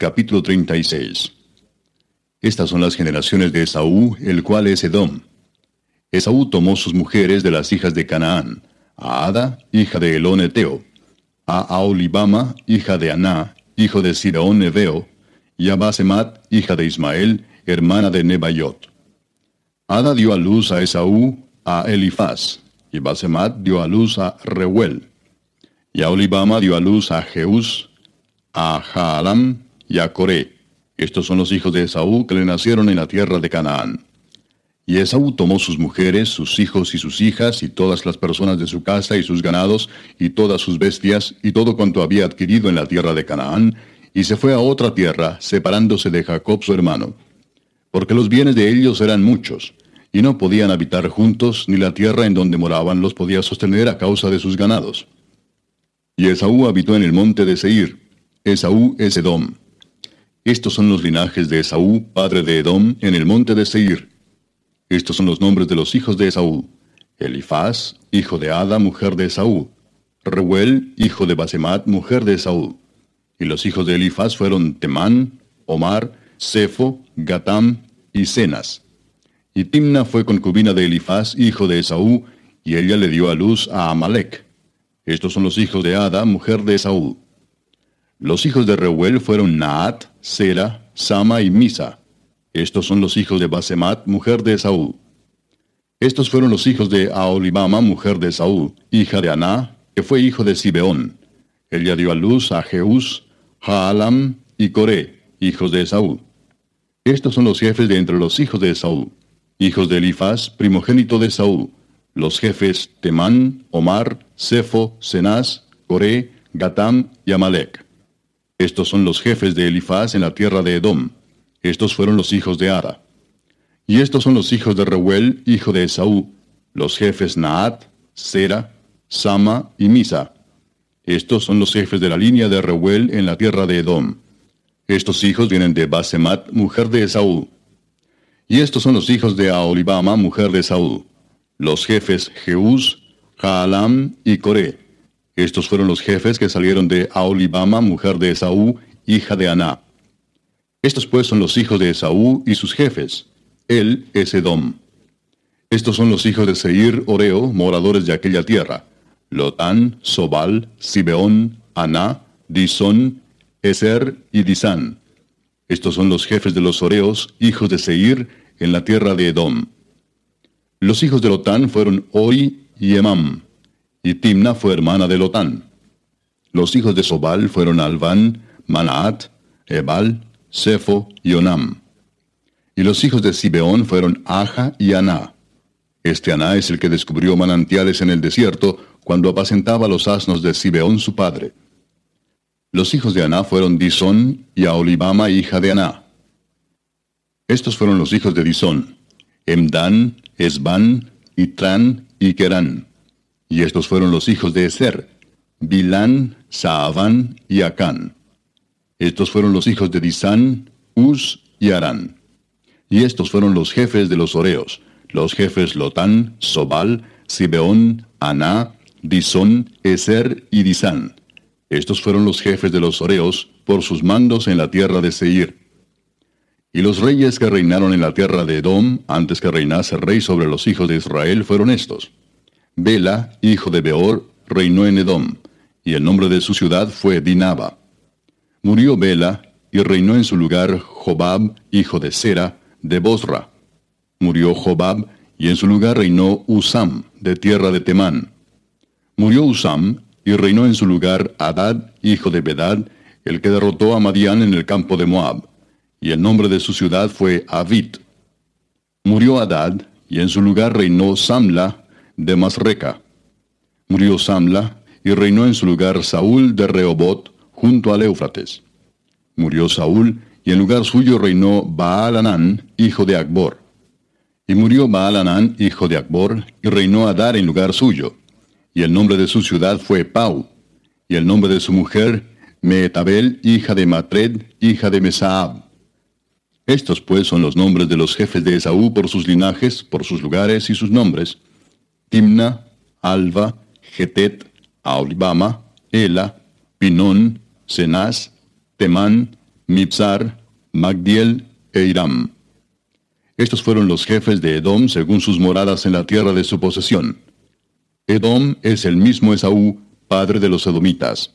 Capítulo 36 Estas son las generaciones de Esaú, el cual es Edom. Esaú tomó sus mujeres de las hijas de Canaán, a Ada, hija de Elón Eteo, a Aolibama, hija de Aná, hijo de Siraón Neveo, y a Basemat, hija de Ismael, hermana de Nebayot. Ada dio a luz a Esaú, a Elifaz, y Basemat dio a luz a Reuel. Y a Olibama dio a luz a Jeús, a Jaalam, y a Coré. Estos son los hijos de Esaú que le nacieron en la tierra de Canaán. Y Esaú tomó sus mujeres, sus hijos y sus hijas, y todas las personas de su casa y sus ganados, y todas sus bestias, y todo cuanto había adquirido en la tierra de Canaán, y se fue a otra tierra, separándose de Jacob su hermano. Porque los bienes de ellos eran muchos, y no podían habitar juntos, ni la tierra en donde moraban los podía sostener a causa de sus ganados. Y Esaú habitó en el monte de Seir. Esaú es Edom. Estos son los linajes de Esaú, padre de Edom, en el monte de Seir. Estos son los nombres de los hijos de Esaú. Elifaz, hijo de Ada, mujer de Esaú. Reuel, hijo de Basemat, mujer de Esaú. Y los hijos de Elifaz fueron Temán, Omar, Sefo, Gatam y Cenas. Y Timna fue concubina de Elifaz, hijo de Esaú, y ella le dio a luz a Amalek. Estos son los hijos de Ada, mujer de Esaú. Los hijos de Reuel fueron Naat, Sera, Sama y Misa. Estos son los hijos de Basemat, mujer de Esaú. Estos fueron los hijos de Aolibama, mujer de Esaú, hija de Aná, que fue hijo de Sibeón. Ella dio a luz a Jeús, Jaalam y Coré, hijos de Esaú. Estos son los jefes de entre los hijos de Esaú, hijos de Elifaz, primogénito de Esaú, los jefes Temán, Omar, Sefo, Cenaz, Coré, Gatam y Amalek. Estos son los jefes de Elifaz en la tierra de Edom. Estos fueron los hijos de Ada. Y estos son los hijos de Reuel, hijo de Esaú, los jefes Naat, Sera, Sama y Misa. Estos son los jefes de la línea de Reuel en la tierra de Edom. Estos hijos vienen de Basemat, mujer de Esaú. Y estos son los hijos de Aolibama, mujer de Esaú. Los jefes Jeús, Jaalam y Coré. Estos fueron los jefes que salieron de Aolibama, mujer de Esaú, hija de Aná. Estos pues son los hijos de Esaú y sus jefes. Él es Edom. Estos son los hijos de Seir, Oreo, moradores de aquella tierra. Lotán, Sobal, Sibeón, Aná, Disón, Eser y Disán. Estos son los jefes de los Oreos, hijos de Seir, en la tierra de Edom. Los hijos de Lotán fueron Oi y Emam y Timna fue hermana de Lotán. Los hijos de Sobal fueron Alván, Manaat, Ebal, Sefo y Onam. Y los hijos de Sibeón fueron Aja y Aná. Este Aná es el que descubrió manantiales en el desierto cuando apacentaba los asnos de Sibeón su padre. Los hijos de Aná fueron Disón y Aolibama hija de Aná. Estos fueron los hijos de Disón, Emdan, Esban, Itran y Kerán. Y estos fueron los hijos de Eser, Bilán, Saaván y Acán. Estos fueron los hijos de Disán, Uz y Arán. Y estos fueron los jefes de los Oreos, los jefes Lotán, Sobal, Sibeón, Aná, Disón, Eser y Disán. Estos fueron los jefes de los Oreos por sus mandos en la tierra de Seir. Y los reyes que reinaron en la tierra de Edom, antes que reinase rey sobre los hijos de Israel, fueron estos. Bela, hijo de Beor, reinó en Edom, y el nombre de su ciudad fue Dinaba. Murió Bela, y reinó en su lugar Jobab, hijo de Sera, de Bosra. Murió Jobab, y en su lugar reinó Usam, de tierra de Temán. Murió Usam, y reinó en su lugar Adad, hijo de Bedad, el que derrotó a Madián en el campo de Moab, y el nombre de su ciudad fue Avit. Murió Adad, y en su lugar reinó Samla, de Masreca. Murió Samla, y reinó en su lugar Saúl de Rehobot, junto al Éufrates. Murió Saúl, y en lugar suyo reinó Baal hijo de Akbor. Y murió Baal hijo de Akbor, y reinó Adar en lugar suyo. Y el nombre de su ciudad fue Pau. Y el nombre de su mujer, Meetabel, hija de Matred, hija de Mesaab. Estos pues son los nombres de los jefes de Esaú por sus linajes, por sus lugares y sus nombres, Timna, Alva, Getet, Aolibama, Ela, Pinón, Cenaz, Temán, Mipsar, Magdiel e Iram. Estos fueron los jefes de Edom según sus moradas en la tierra de su posesión. Edom es el mismo Esaú, padre de los edomitas.